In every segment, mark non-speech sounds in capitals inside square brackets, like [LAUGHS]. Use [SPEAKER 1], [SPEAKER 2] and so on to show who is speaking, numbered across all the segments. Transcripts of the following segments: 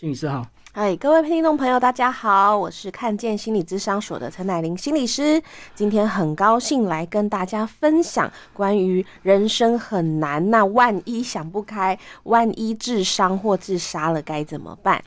[SPEAKER 1] 心理师好，
[SPEAKER 2] 哎，各位听众朋友，大家好，我是看见心理智商所的陈乃玲心理师。今天很高兴来跟大家分享关于人生很难，那万一想不开，万一智商或自杀了该怎么办？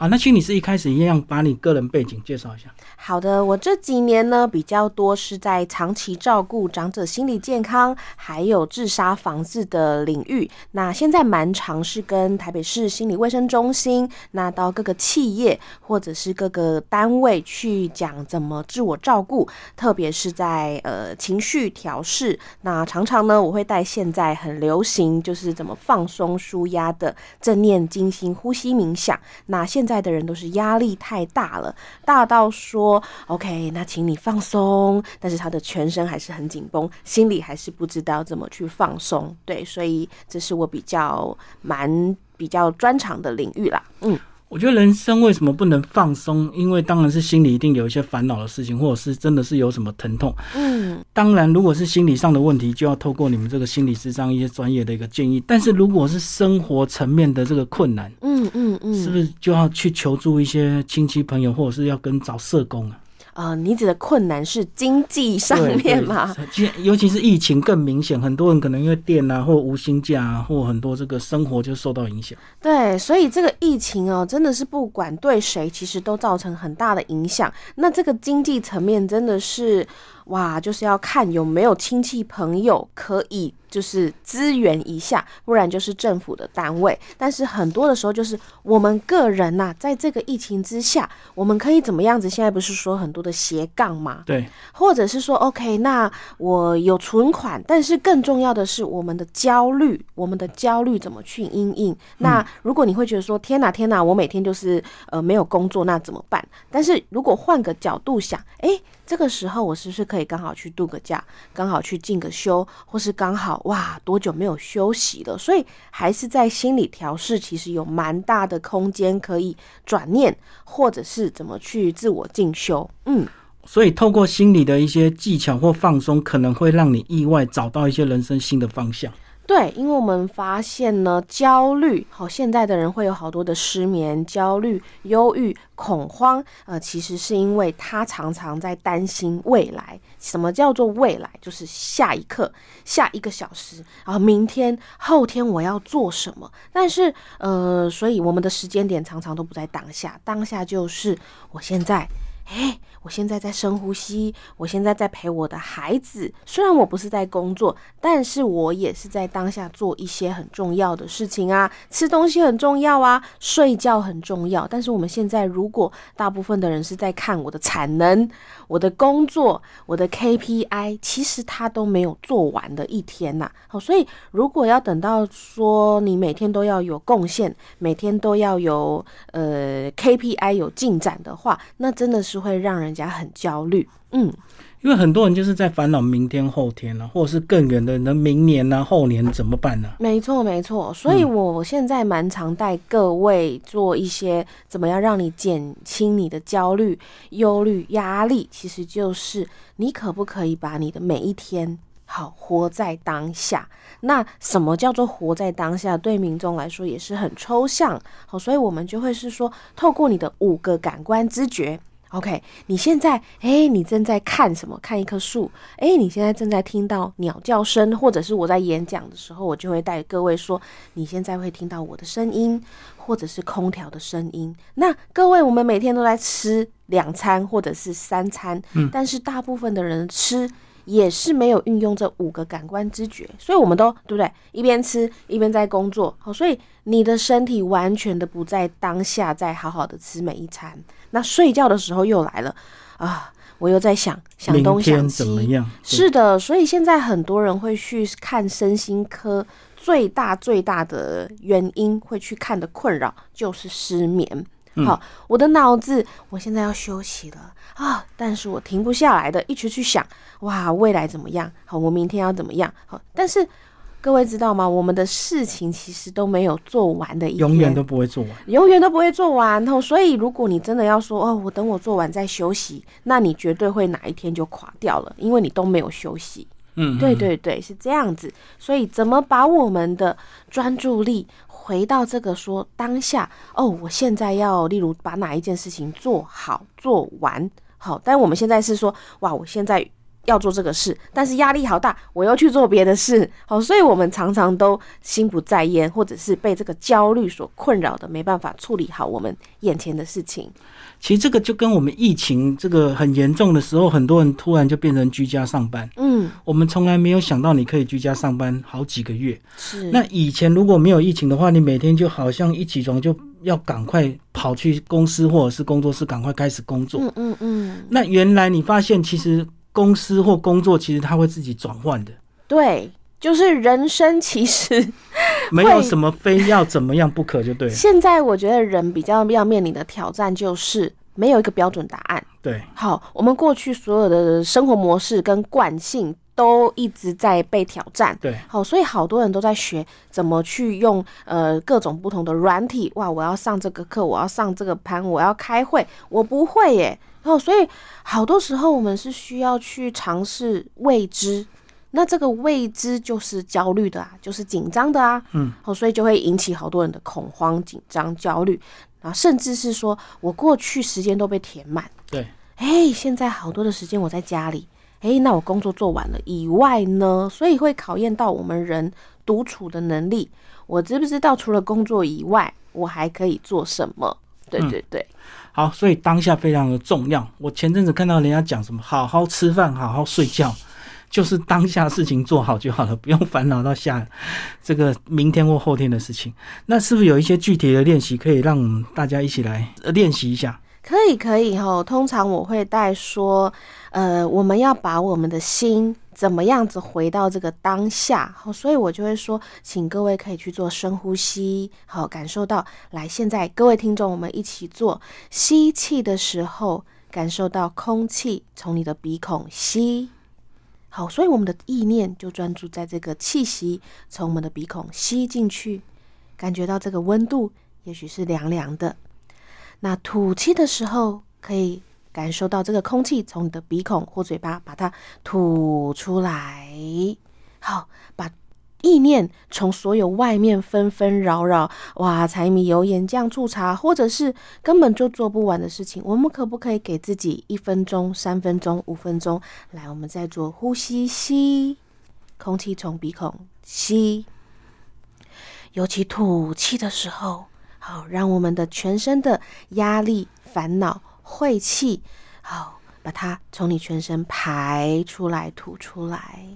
[SPEAKER 1] 好，那请你是一开始一样把你个人背景介绍一下。
[SPEAKER 2] 好的，我这几年呢比较多是在长期照顾长者心理健康，还有自杀防治的领域。那现在蛮常是跟台北市心理卫生中心，那到各个企业或者是各个单位去讲怎么自我照顾，特别是在呃情绪调试。那常常呢，我会带现在很流行就是怎么放松舒压的正念精心呼吸冥想。那现在的人都是压力太大了，大到说。OK，那请你放松，但是他的全身还是很紧绷，心里还是不知道怎么去放松。对，所以这是我比较蛮比较专长的领域啦。嗯。
[SPEAKER 1] 我觉得人生为什么不能放松？因为当然是心里一定有一些烦恼的事情，或者是真的是有什么疼痛。嗯，当然，如果是心理上的问题，就要透过你们这个心理师这样一些专业的一个建议。但是如果是生活层面的这个困难，嗯嗯嗯，是不是就要去求助一些亲戚朋友，或者是要跟找社工啊？
[SPEAKER 2] 啊，你指的困难是经济上面吗？
[SPEAKER 1] 尤其是疫情更明显，很多人可能因为店啊，或无薪假，啊，或很多这个生活就受到影响。
[SPEAKER 2] 对，所以这个疫情哦，真的是不管对谁，其实都造成很大的影响。那这个经济层面真的是。哇，就是要看有没有亲戚朋友可以就是支援一下，不然就是政府的单位。但是很多的时候就是我们个人呐，在这个疫情之下，我们可以怎么样子？现在不是说很多的斜杠吗？
[SPEAKER 1] 对，
[SPEAKER 2] 或者是说，OK，那我有存款，但是更重要的是我们的焦虑，我们的焦虑怎么去应应？那如果你会觉得说，天哪，天哪，我每天就是呃没有工作，那怎么办？但是如果换个角度想，哎。这个时候，我是不是可以刚好去度个假，刚好去进个休，或是刚好哇，多久没有休息了？所以还是在心理调试，其实有蛮大的空间可以转念，或者是怎么去自我进修。嗯，
[SPEAKER 1] 所以透过心理的一些技巧或放松，可能会让你意外找到一些人生新的方向。
[SPEAKER 2] 对，因为我们发现呢，焦虑，好，现在的人会有好多的失眠、焦虑、忧郁、恐慌，呃，其实是因为他常常在担心未来。什么叫做未来？就是下一刻、下一个小时，然后明天、后天我要做什么？但是，呃，所以我们的时间点常常都不在当下，当下就是我现在。哎，我现在在深呼吸，我现在在陪我的孩子。虽然我不是在工作，但是我也是在当下做一些很重要的事情啊。吃东西很重要啊，睡觉很重要。但是我们现在，如果大部分的人是在看我的产能、我的工作、我的 KPI，其实他都没有做完的一天呐。好，所以如果要等到说你每天都要有贡献，每天都要有呃 KPI 有进展的话，那真的是。会让人家很焦虑，嗯，
[SPEAKER 1] 因为很多人就是在烦恼明天、后天呢，或者是更远的，那明年呢、后年怎么办呢？
[SPEAKER 2] 没错，没错。所以我现在蛮常带各位做一些怎么样让你减轻你的焦虑、忧虑、压力，其实就是你可不可以把你的每一天好活在当下？那什么叫做活在当下？对民众来说也是很抽象，好，所以我们就会是说，透过你的五个感官知觉。OK，你现在哎，你正在看什么？看一棵树。哎，你现在正在听到鸟叫声，或者是我在演讲的时候，我就会带各位说，你现在会听到我的声音，或者是空调的声音。那各位，我们每天都在吃两餐或者是三餐，嗯，但是大部分的人吃。也是没有运用这五个感官知觉，所以我们都对不对？一边吃一边在工作，好，所以你的身体完全的不在当下，在好好的吃每一餐。那睡觉的时候又来了啊，我又在想想东想西。是的，所以现在很多人会去看身心科，最大最大的原因会去看的困扰就是失眠。好，我的脑子，我现在要休息了啊！但是我停不下来的，一直去想，哇，未来怎么样？好，我明天要怎么样？好，但是各位知道吗？我们的事情其实都没有做完的，
[SPEAKER 1] 永远都不会做完，
[SPEAKER 2] 永远都不会做完。后，所以如果你真的要说，哦，我等我做完再休息，那你绝对会哪一天就垮掉了，因为你都没有休息。嗯，对对对，是这样子。所以怎么把我们的专注力？回到这个说当下哦，我现在要例如把哪一件事情做好做完好，但我们现在是说哇，我现在。要做这个事，但是压力好大，我又去做别的事，好，所以我们常常都心不在焉，或者是被这个焦虑所困扰的，没办法处理好我们眼前的事情。
[SPEAKER 1] 其实这个就跟我们疫情这个很严重的时候，很多人突然就变成居家上班。嗯，我们从来没有想到你可以居家上班好几个月。
[SPEAKER 2] 是，
[SPEAKER 1] 那以前如果没有疫情的话，你每天就好像一起床就要赶快跑去公司或者是工作室，赶快开始工作。嗯嗯嗯。那原来你发现其实。公司或工作其实它会自己转换的，
[SPEAKER 2] 对，就是人生其实 [LAUGHS]
[SPEAKER 1] 没有什么非要怎么样不可，就对。
[SPEAKER 2] 现在我觉得人比较要面临的挑战就是没有一个标准答案。
[SPEAKER 1] 对，
[SPEAKER 2] 好，我们过去所有的生活模式跟惯性都一直在被挑战。
[SPEAKER 1] 对，
[SPEAKER 2] 好，所以好多人都在学怎么去用呃各种不同的软体。哇，我要上这个课，我要上这个班，我要开会，我不会耶。然后，所以好多时候我们是需要去尝试未知，那这个未知就是焦虑的啊，就是紧张的啊，嗯，好，所以就会引起好多人的恐慌、紧张、焦虑，然后甚至是说我过去时间都被填满，
[SPEAKER 1] 对，
[SPEAKER 2] 哎，现在好多的时间我在家里，哎，那我工作做完了以外呢，所以会考验到我们人独处的能力，我知不知道除了工作以外，我还可以做什么？对对对。
[SPEAKER 1] 好，所以当下非常的重要。我前阵子看到人家讲什么，好好吃饭，好好睡觉，就是当下事情做好就好了，不用烦恼到下这个明天或后天的事情。那是不是有一些具体的练习可以让大家一起来练习一下？
[SPEAKER 2] 可以，可以哈。通常我会带说，呃，我们要把我们的心。怎么样子回到这个当下？好，所以我就会说，请各位可以去做深呼吸，好，感受到来。现在各位听众，我们一起做吸气的时候，感受到空气从你的鼻孔吸。好，所以我们的意念就专注在这个气息从我们的鼻孔吸进去，感觉到这个温度，也许是凉凉的。那吐气的时候可以。感受到这个空气从你的鼻孔或嘴巴把它吐出来，好，把意念从所有外面纷纷扰扰，哇，柴米油盐酱醋茶，或者是根本就做不完的事情，我们可不可以给自己一分钟、三分钟、五分钟？来，我们再做呼吸，吸空气从鼻孔吸，尤其吐气的时候，好，让我们的全身的压力、烦恼。晦气，好，把它从你全身排出来、吐出来。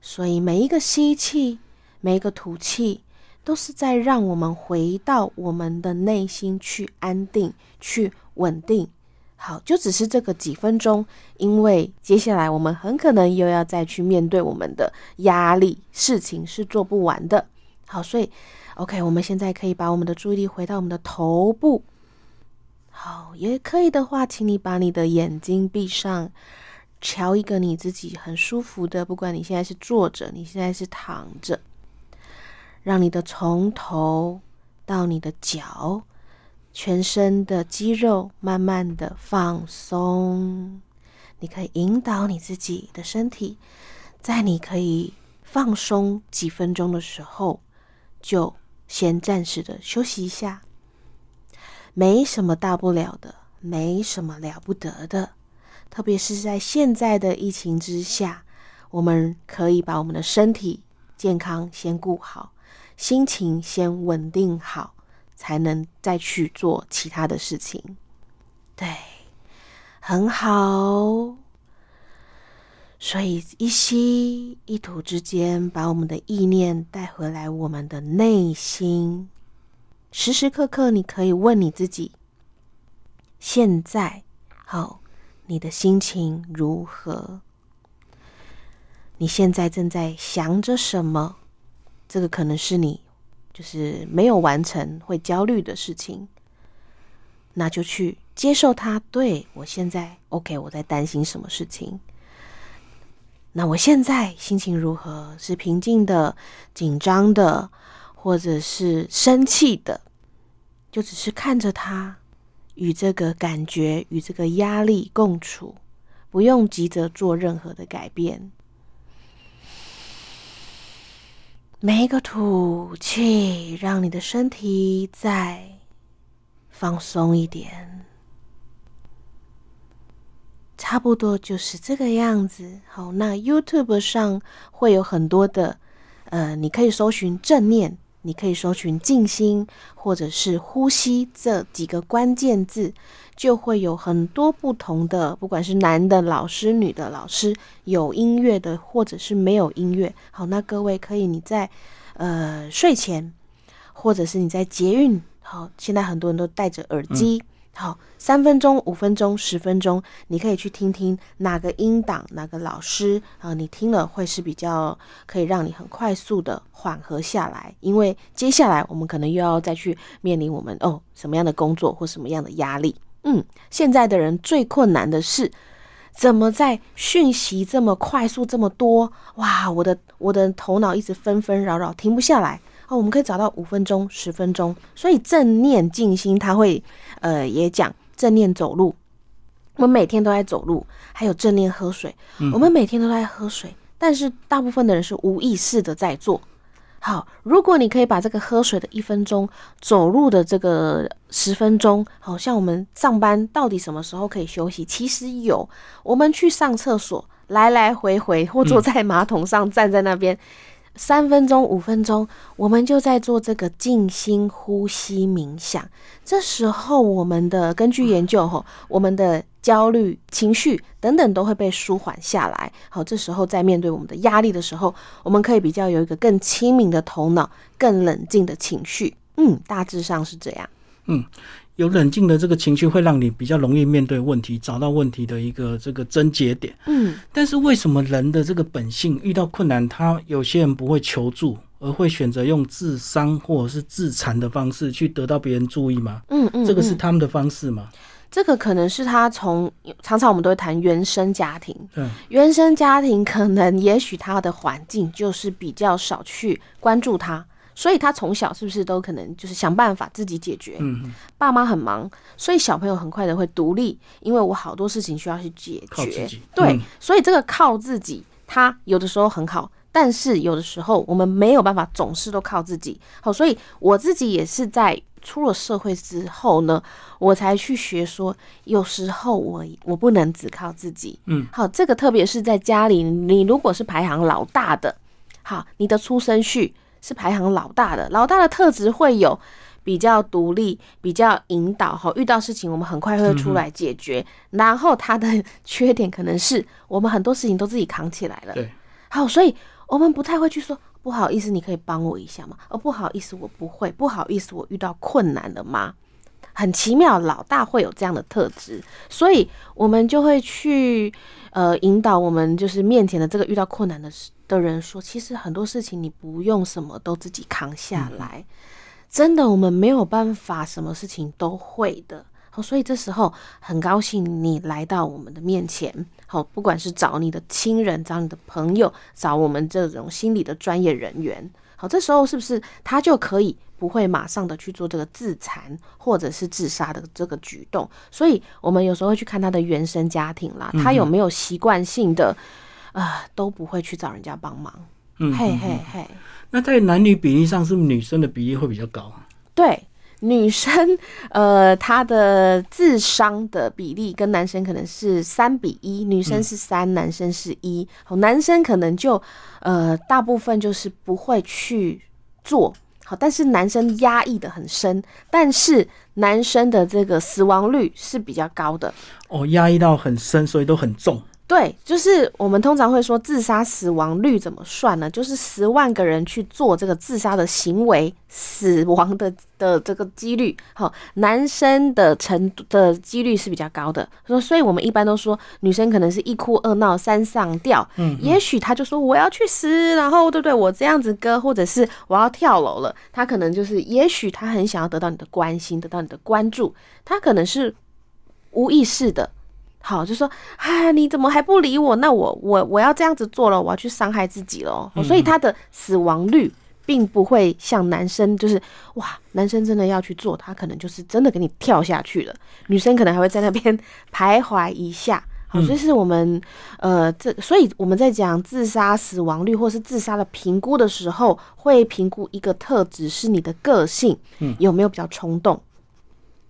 [SPEAKER 2] 所以每一个吸气，每一个吐气，都是在让我们回到我们的内心去安定、去稳定。好，就只是这个几分钟，因为接下来我们很可能又要再去面对我们的压力，事情是做不完的。好，所以 OK，我们现在可以把我们的注意力回到我们的头部。好，也可以的话，请你把你的眼睛闭上，瞧一个你自己很舒服的，不管你现在是坐着，你现在是躺着，让你的从头到你的脚，全身的肌肉慢慢的放松。你可以引导你自己的身体，在你可以放松几分钟的时候，就先暂时的休息一下。没什么大不了的，没什么了不得的，特别是在现在的疫情之下，我们可以把我们的身体健康先顾好，心情先稳定好，才能再去做其他的事情。对，很好。所以一吸一吐之间，把我们的意念带回来，我们的内心。时时刻刻，你可以问你自己：现在好，你的心情如何？你现在正在想着什么？这个可能是你就是没有完成会焦虑的事情，那就去接受它。对我现在 OK，我在担心什么事情？那我现在心情如何？是平静的、紧张的？或者是生气的，就只是看着他与这个感觉、与这个压力共处，不用急着做任何的改变。每一个吐气，让你的身体再放松一点，差不多就是这个样子。好，那 YouTube 上会有很多的，呃，你可以搜寻正念。你可以搜寻静心或者是呼吸这几个关键字，就会有很多不同的，不管是男的老师、女的老师，有音乐的或者是没有音乐。好，那各位可以你在呃睡前，或者是你在捷运，好，现在很多人都戴着耳机。好，三分钟、五分钟、十分钟，你可以去听听哪个音档、哪个老师啊，你听了会是比较可以让你很快速的缓和下来。因为接下来我们可能又要再去面临我们哦什么样的工作或什么样的压力。嗯，现在的人最困难的是怎么在讯息这么快速、这么多哇，我的我的头脑一直纷纷扰扰，停不下来。哦，我们可以找到五分钟、十分钟，所以正念静心，他会呃也讲正念走路，我们每天都在走路，还有正念喝水，我们每天都在喝水，但是大部分的人是无意识的在做。好，如果你可以把这个喝水的一分钟，走路的这个十分钟，好像我们上班到底什么时候可以休息？其实有，我们去上厕所，来来回回，或坐在马桶上，站在那边。三分钟、五分钟，我们就在做这个静心呼吸冥想。这时候，我们的根据研究，吼，我们的焦虑、情绪等等都会被舒缓下来。好，这时候在面对我们的压力的时候，我们可以比较有一个更清明的头脑，更冷静的情绪。嗯，大致上是这样。
[SPEAKER 1] 嗯。有冷静的这个情绪，会让你比较容易面对问题，找到问题的一个这个症结点。
[SPEAKER 2] 嗯，
[SPEAKER 1] 但是为什么人的这个本性遇到困难，他有些人不会求助，而会选择用自伤或者是自残的方式去得到别人注意吗？
[SPEAKER 2] 嗯嗯，
[SPEAKER 1] 这个是他们的方式吗？
[SPEAKER 2] 这个可能是他从常常我们都会谈原生家庭，嗯，原生家庭可能也许他的环境就是比较少去关注他。所以他从小是不是都可能就是想办法自己解决？
[SPEAKER 1] 嗯，
[SPEAKER 2] 爸妈很忙，所以小朋友很快的会独立，因为我好多事情需要去解决。对，所以这个靠自己，他有的时候很好，但是有的时候我们没有办法总是都靠自己。好，所以我自己也是在出了社会之后呢，我才去学说，有时候我我不能只靠自己。
[SPEAKER 1] 嗯，
[SPEAKER 2] 好，这个特别是在家里，你如果是排行老大的，好，你的出生序。是排行老大的，老大的特质会有比较独立、比较引导哈，遇到事情我们很快会出来解决。然后他的 [LAUGHS] 缺点可能是我们很多事情都自己扛起来了。
[SPEAKER 1] 对，
[SPEAKER 2] 好，所以我们不太会去说不好意思，你可以帮我一下吗？哦，不好意思，我不会。不好意思，我遇到困难了吗？很奇妙，老大会有这样的特质，所以我们就会去呃引导我们就是面前的这个遇到困难的事。的人说，其实很多事情你不用什么都自己扛下来，真的，我们没有办法什么事情都会的。好，所以这时候很高兴你来到我们的面前。好，不管是找你的亲人、找你的朋友、找我们这种心理的专业人员。好，这时候是不是他就可以不会马上的去做这个自残或者是自杀的这个举动？所以我们有时候会去看他的原生家庭啦，他有没有习惯性的。啊，都不会去找人家帮忙。
[SPEAKER 1] 嗯，
[SPEAKER 2] 嘿嘿嘿。
[SPEAKER 1] 那在男女比例上，是不是女生的比例会比较高？
[SPEAKER 2] 对，女生呃，她的智商的比例跟男生可能是三比一，女生是三，男生是一。好，男生可能就呃，大部分就是不会去做好，但是男生压抑的很深，但是男生的这个死亡率是比较高的。
[SPEAKER 1] 哦，压抑到很深，所以都很重。
[SPEAKER 2] 对，就是我们通常会说自杀死亡率怎么算呢？就是十万个人去做这个自杀的行为，死亡的的这个几率，好，男生的程度的几率是比较高的。说，所以我们一般都说，女生可能是一哭二闹三上吊，
[SPEAKER 1] 嗯，
[SPEAKER 2] 也许他就说我要去死，然后对不对？我这样子割，或者是我要跳楼了，他可能就是，也许他很想要得到你的关心，得到你的关注，他可能是无意识的。好，就说，啊，你怎么还不理我？那我我我要这样子做了，我要去伤害自己了。所以他的死亡率并不会像男生，就是哇，男生真的要去做，他可能就是真的给你跳下去了。女生可能还会在那边 [LAUGHS] 徘徊一下。好，这是我们呃，这所以我们在讲自杀死亡率或是自杀的评估的时候，会评估一个特质是你的个性，嗯，有没有比较冲动？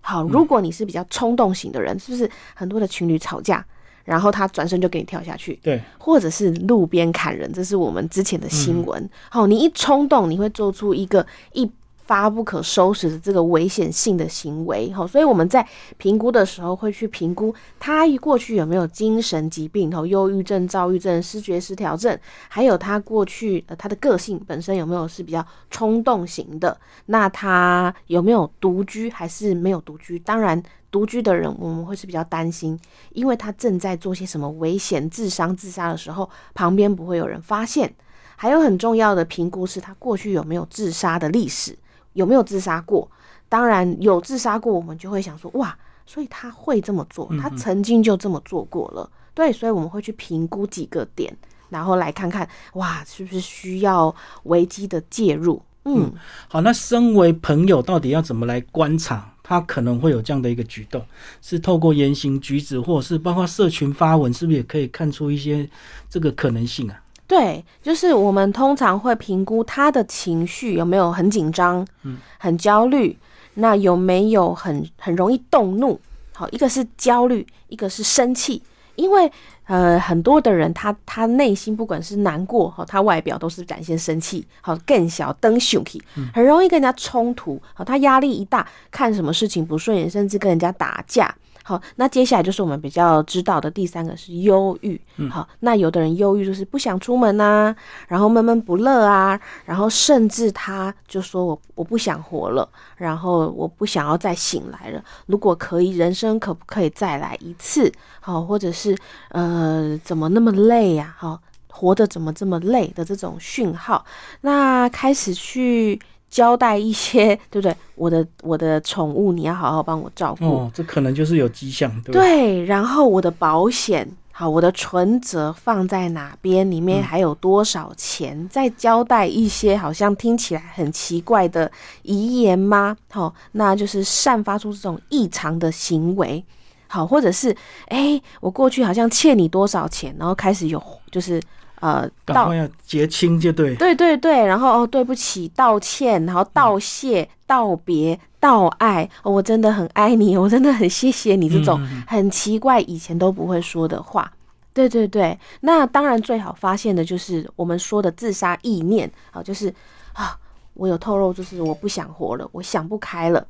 [SPEAKER 2] 好，如果你是比较冲动型的人，是不是很多的情侣吵架，然后他转身就给你跳下去？
[SPEAKER 1] 对，
[SPEAKER 2] 或者是路边砍人，这是我们之前的新闻。好，你一冲动，你会做出一个一。发不可收拾的这个危险性的行为，哈，所以我们在评估的时候会去评估他过去有没有精神疾病，哈，忧郁症、躁郁症、失觉失调症，还有他过去呃他的个性本身有没有是比较冲动型的，那他有没有独居还是没有独居？当然，独居的人我们会是比较担心，因为他正在做些什么危险、自伤、自杀的时候，旁边不会有人发现。还有很重要的评估是他过去有没有自杀的历史。有没有自杀过？当然有自杀过，我们就会想说，哇，所以他会这么做，他曾经就这么做过了。对，所以我们会去评估几个点，然后来看看，哇，是不是需要危机的介入？嗯，
[SPEAKER 1] 好，那身为朋友，到底要怎么来观察他可能会有这样的一个举动？是透过言行举止，或者是包括社群发文，是不是也可以看出一些这个可能性啊？
[SPEAKER 2] 对，就是我们通常会评估他的情绪有没有很紧张，嗯，很焦虑，那有没有很很容易动怒？好，一个是焦虑，一个是生气，因为呃很多的人他他内心不管是难过哈，他外表都是展现生气，好更小登凶气，很容易跟人家冲突，好他压力一大，看什么事情不顺眼，甚至跟人家打架。好，那接下来就是我们比较知道的第三个是忧郁。好，那有的人忧郁就是不想出门呐，然后闷闷不乐啊，然后甚至他就说我我不想活了，然后我不想要再醒来了。如果可以，人生可不可以再来一次？好，或者是呃，怎么那么累呀？好，活得怎么这么累的这种讯号，那开始去。交代一些，[LAUGHS] 对不对？我的我的宠物，你要好好帮我照顾。
[SPEAKER 1] 哦，这可能就是有迹象，对
[SPEAKER 2] 对。然后我的保险，好，我的存折放在哪边？里面还有多少钱？再交代一些好像听起来很奇怪的遗言吗？好，那就是散发出这种异常的行为。好，或者是哎，我过去好像欠你多少钱，然后开始有就是。呃，
[SPEAKER 1] 道要结清就对，
[SPEAKER 2] 对对对，然后哦，对不起，道歉，然后道谢、道别、道爱，我真的很爱你，我真的很谢谢你，这种很奇怪以前都不会说的话，对对对，那当然最好发现的就是我们说的自杀意念啊，就是啊，我有透露，就是我不想活了，我想不开了。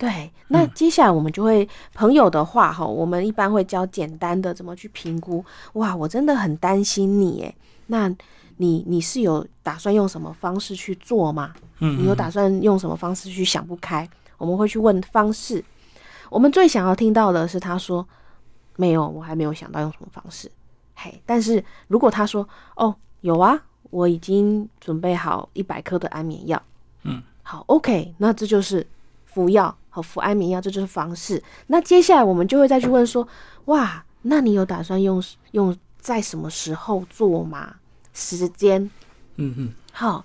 [SPEAKER 2] 对，那接下来我们就会朋友的话哈，我们一般会教简单的怎么去评估。哇，我真的很担心你诶，那你你是有打算用什么方式去做吗？嗯，你有打算用什么方式去想不开？我们会去问方式。我们最想要听到的是他说没有，我还没有想到用什么方式。嘿，但是如果他说哦有啊，我已经准备好一百颗的安眠药。嗯，好，OK，那这就是服药。好，服安眠药，这就是方式。那接下来我们就会再去问说，哇，那你有打算用用在什么时候做吗？时间？嗯嗯。好，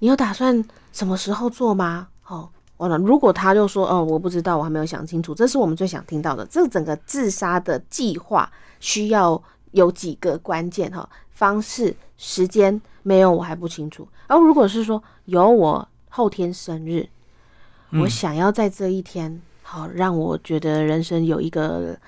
[SPEAKER 2] 你有打算什么时候做吗？好，完了。如果他就说，哦，我不知道，我还没有想清楚。这是我们最想听到的。这整个自杀的计划需要有几个关键哈？方式、时间没有，我还不清楚。然后如果是说有，我后天生日。我想要在这一天，好让我觉得人生有一个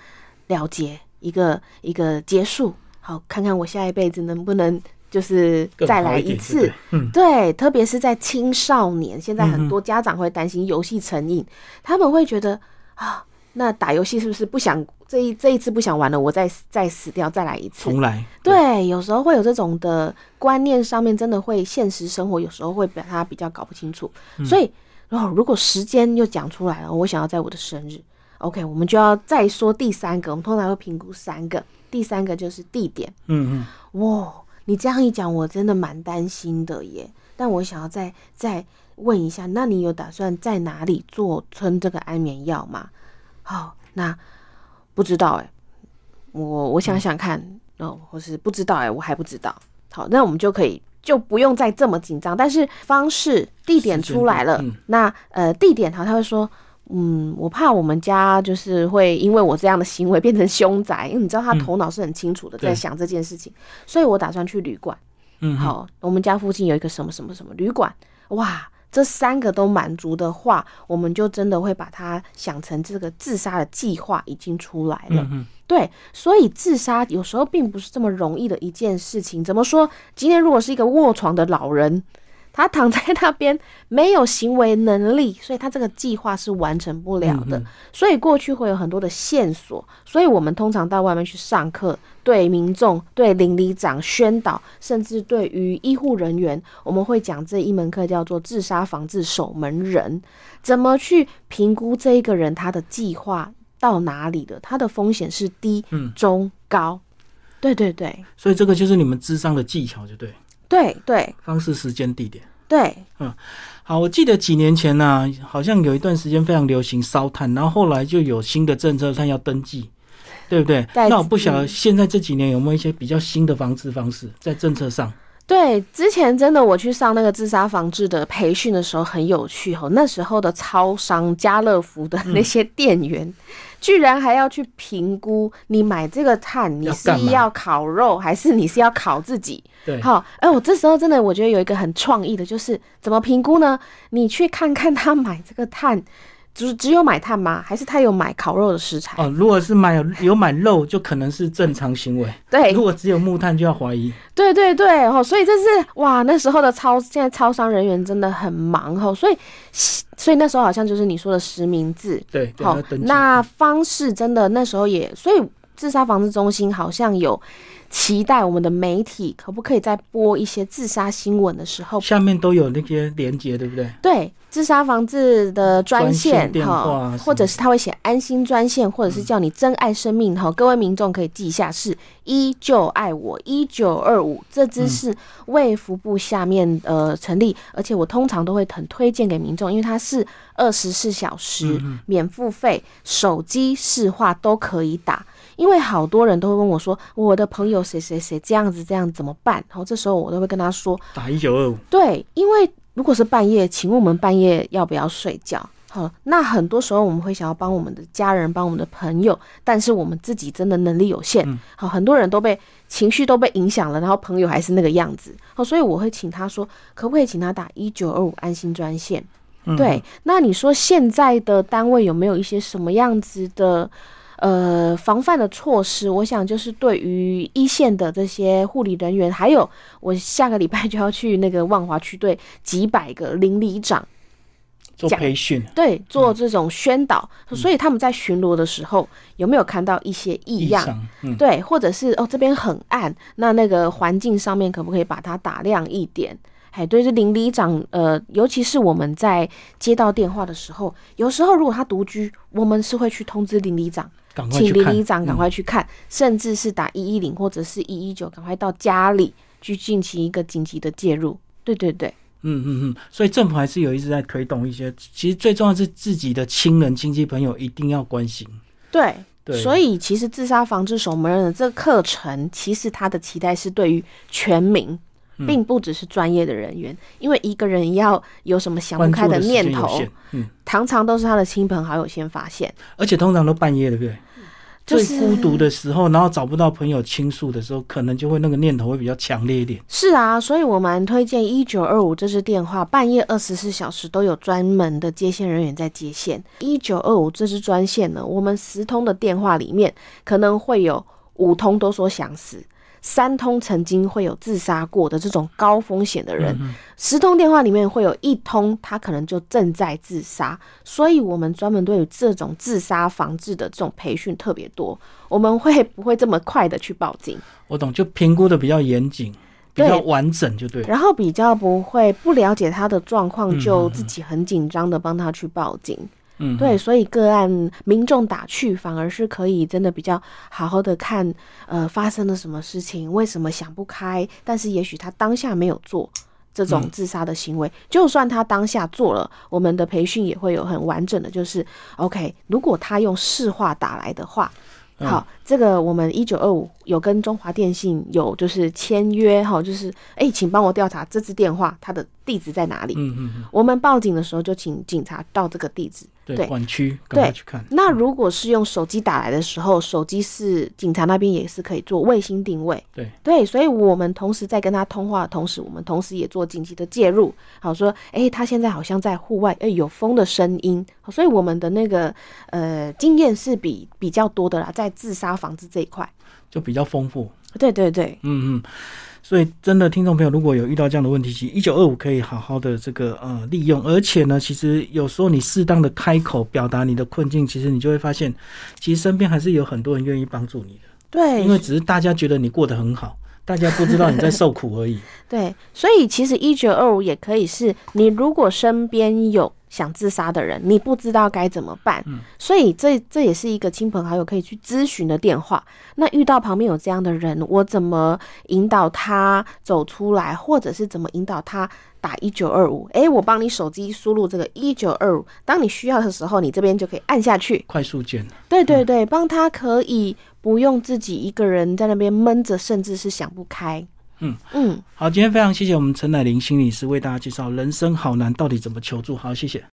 [SPEAKER 2] 了结，一个一个结束，好看看我下一辈子能不能就是再来一次。嗯，对，特别是在青少年，现在很多家长会担心游戏成瘾，他们会觉得啊，那打游戏是不是不想这一这一次不想玩了，我再再死掉再来一次，
[SPEAKER 1] 重来。
[SPEAKER 2] 对，有时候会有这种的观念上面，真的会现实生活有时候会把它比较搞不清楚，所以。哦，如果时间又讲出来了，我想要在我的生日，OK，我们就要再说第三个。我们通常会评估三个，第三个就是地点。嗯嗯，哇，你这样一讲，我真的蛮担心的耶。但我想要再再问一下，那你有打算在哪里做吞这个安眠药吗？好，那不知道哎，我我想想看哦，或是不知道哎，我还不知道。好，那我们就可以。就不用再这么紧张，但是方式、地点出来了，那呃，地点哈，他会说嗯，我怕我们家就是会因为我这样的行为变成凶宅，因为你知道他头脑是很清楚的，在想这件事情，所以我打算去旅馆。
[SPEAKER 1] 嗯，
[SPEAKER 2] 好，我们家附近有一个什么什么什么旅馆，哇，这三个都满足的话，我们就真的会把它想成这个自杀的计划已经出来了。
[SPEAKER 1] 嗯
[SPEAKER 2] 对，所以自杀有时候并不是这么容易的一件事情。怎么说？今天如果是一个卧床的老人。他躺在那边没有行为能力，所以他这个计划是完成不了的。所以过去会有很多的线索，所以我们通常到外面去上课，对民众、对邻里长宣导，甚至对于医护人员，我们会讲这一门课叫做自杀防治守门人，怎么去评估这一个人他的计划到哪里的，他的风险是低、中、高。对对对，
[SPEAKER 1] 所以这个就是你们智商的技巧，就对。
[SPEAKER 2] 对对，
[SPEAKER 1] 方式、时间、地点。
[SPEAKER 2] 对，
[SPEAKER 1] 嗯，好，我记得几年前呢，好像有一段时间非常流行烧炭，然后后来就有新的政策，它要登记，对不对？那我不晓得现在这几年有没有一些比较新的防治方式在政策上。
[SPEAKER 2] 对，之前真的我去上那个自杀防治的培训的时候很有趣哦，那时候的超商家乐福的那些店员。居然还要去评估你买这个碳，你是要烤肉还是你是要烤自己？
[SPEAKER 1] 对，
[SPEAKER 2] 好，哎，我这时候真的我觉得有一个很创意的，就是怎么评估呢？你去看看他买这个炭。就是只有买炭吗？还是他有买烤肉的食材？
[SPEAKER 1] 哦，如果是买有买肉，就可能是正常行为。
[SPEAKER 2] 对，
[SPEAKER 1] 如果只有木炭，就要怀疑。
[SPEAKER 2] 对对对，哦，所以这是哇，那时候的超现在超商人员真的很忙哦，所以所以那时候好像就是你说的实名制。
[SPEAKER 1] 对，好，
[SPEAKER 2] 那方式真的那时候也，所以自杀防治中心好像有。期待我们的媒体可不可以在播一些自杀新闻的时候，
[SPEAKER 1] 下面都有那些连接，对不对？
[SPEAKER 2] 对，自杀防治的专线
[SPEAKER 1] 哈，
[SPEAKER 2] 或者是他会写安心专线，或者是叫你珍爱生命哈。各位民众可以记一下，是依旧爱我一九二五，这支是卫福部下面呃成立，而且我通常都会很推荐给民众，因为它是二十四小时免付费，手机市话都可以打。因为好多人都会问我说，我的朋友谁谁谁这样子这样怎么办？然后这时候我都会跟他说，
[SPEAKER 1] 打一九二五。
[SPEAKER 2] 对，因为如果是半夜，请问我们半夜要不要睡觉？好，那很多时候我们会想要帮我们的家人，帮我们的朋友，但是我们自己真的能力有限。好，很多人都被情绪都被影响了，然后朋友还是那个样子。好，所以我会请他说，可不可以请他打一九二五安心专线？对，那你说现在的单位有没有一些什么样子的？呃，防范的措施，我想就是对于一线的这些护理人员，还有我下个礼拜就要去那个万华区队几百个邻里长
[SPEAKER 1] 做培训，
[SPEAKER 2] 对，做这种宣导，所以他们在巡逻的时候有没有看到一些异样？对，或者是哦这边很暗，那那个环境上面可不可以把它打亮一点？哎，对，这邻里长，呃，尤其是我们在接到电话的时候，有时候如果他独居，我们是会去通知邻里长。请邻里长赶快去看，甚至是打一一零或者是一一九，赶快到家里去进行一个紧急的介入。对对对，
[SPEAKER 1] 嗯嗯嗯，所以政府还是有一直在推动一些，其实最重要是自己的亲人、亲戚朋友一定要关心。
[SPEAKER 2] 对对，所以其实自杀防治守门人的这个课程，其实他的期待是对于全民。并不只是专业的人员，因为一个人要有什么想不开的念头，嗯，常常都是他的亲朋好友先发现，
[SPEAKER 1] 而且通常都半夜，对不对？最孤独的时候，然后找不到朋友倾诉的时候，可能就会那个念头会比较强烈一点。
[SPEAKER 2] 是啊，所以我蛮推荐一九二五这支电话，半夜二十四小时都有专门的接线人员在接线。一九二五这支专线呢，我们十通的电话里面，可能会有五通都说想死。三通曾经会有自杀过的这种高风险的人，十通电话里面会有一通他可能就正在自杀，所以我们专门对于这种自杀防治的这种培训特别多。我们会不会这么快的去报警？
[SPEAKER 1] 我懂，就评估的比较严谨，比较完整就对。
[SPEAKER 2] 然后比较不会不了解他的状况就自己很紧张的帮他去报警。
[SPEAKER 1] 嗯，
[SPEAKER 2] 对，所以个案民众打去，反而是可以真的比较好好的看，呃，发生了什么事情，为什么想不开，但是也许他当下没有做这种自杀的行为，就算他当下做了，我们的培训也会有很完整的，就是 OK，如果他用市话打来的话。好，这个我们一九二五有跟中华电信有就是签约哈，就是哎，请帮我调查这支电话它的地址在哪里。
[SPEAKER 1] 嗯嗯嗯，
[SPEAKER 2] 我们报警的时候就请警察到这个地址。
[SPEAKER 1] 对，
[SPEAKER 2] 对
[SPEAKER 1] 管区赶快
[SPEAKER 2] 对
[SPEAKER 1] 去看。
[SPEAKER 2] 那如果是用手机打来的时候，手机是警察那边也是可以做卫星定位。
[SPEAKER 1] 对
[SPEAKER 2] 对，所以我们同时在跟他通话的同时，我们同时也做紧急的介入。好说，诶，他现在好像在户外，诶，有风的声音。所以我们的那个呃经验是比比较多的啦，在自杀防治这一块。
[SPEAKER 1] 就比较丰富。
[SPEAKER 2] 对对对，
[SPEAKER 1] 嗯嗯，所以真的听众朋友，如果有遇到这样的问题，其实一九二五可以好好的这个呃利用，而且呢，其实有时候你适当的开口表达你的困境，其实你就会发现，其实身边还是有很多人愿意帮助你的，
[SPEAKER 2] 对，
[SPEAKER 1] 因为只是大家觉得你过得很好，大家不知道你在受苦而已。[LAUGHS]
[SPEAKER 2] 对，所以其实一九二五也可以是你如果身边有想自杀的人，你不知道该怎么办，所以这这也是一个亲朋好友可以去咨询的电话。那遇到旁边有这样的人，我怎么引导他走出来，或者是怎么引导他打一九二五？诶，我帮你手机输入这个一九二五，当你需要的时候，你这边就可以按下去。
[SPEAKER 1] 快速键，
[SPEAKER 2] 对对对，帮他可以不用自己一个人在那边闷着，甚至是想不开。
[SPEAKER 1] 嗯
[SPEAKER 2] 嗯。
[SPEAKER 1] 好，今天非常谢谢我们陈乃玲心理师为大家介绍人生好难到底怎么求助。好，谢谢。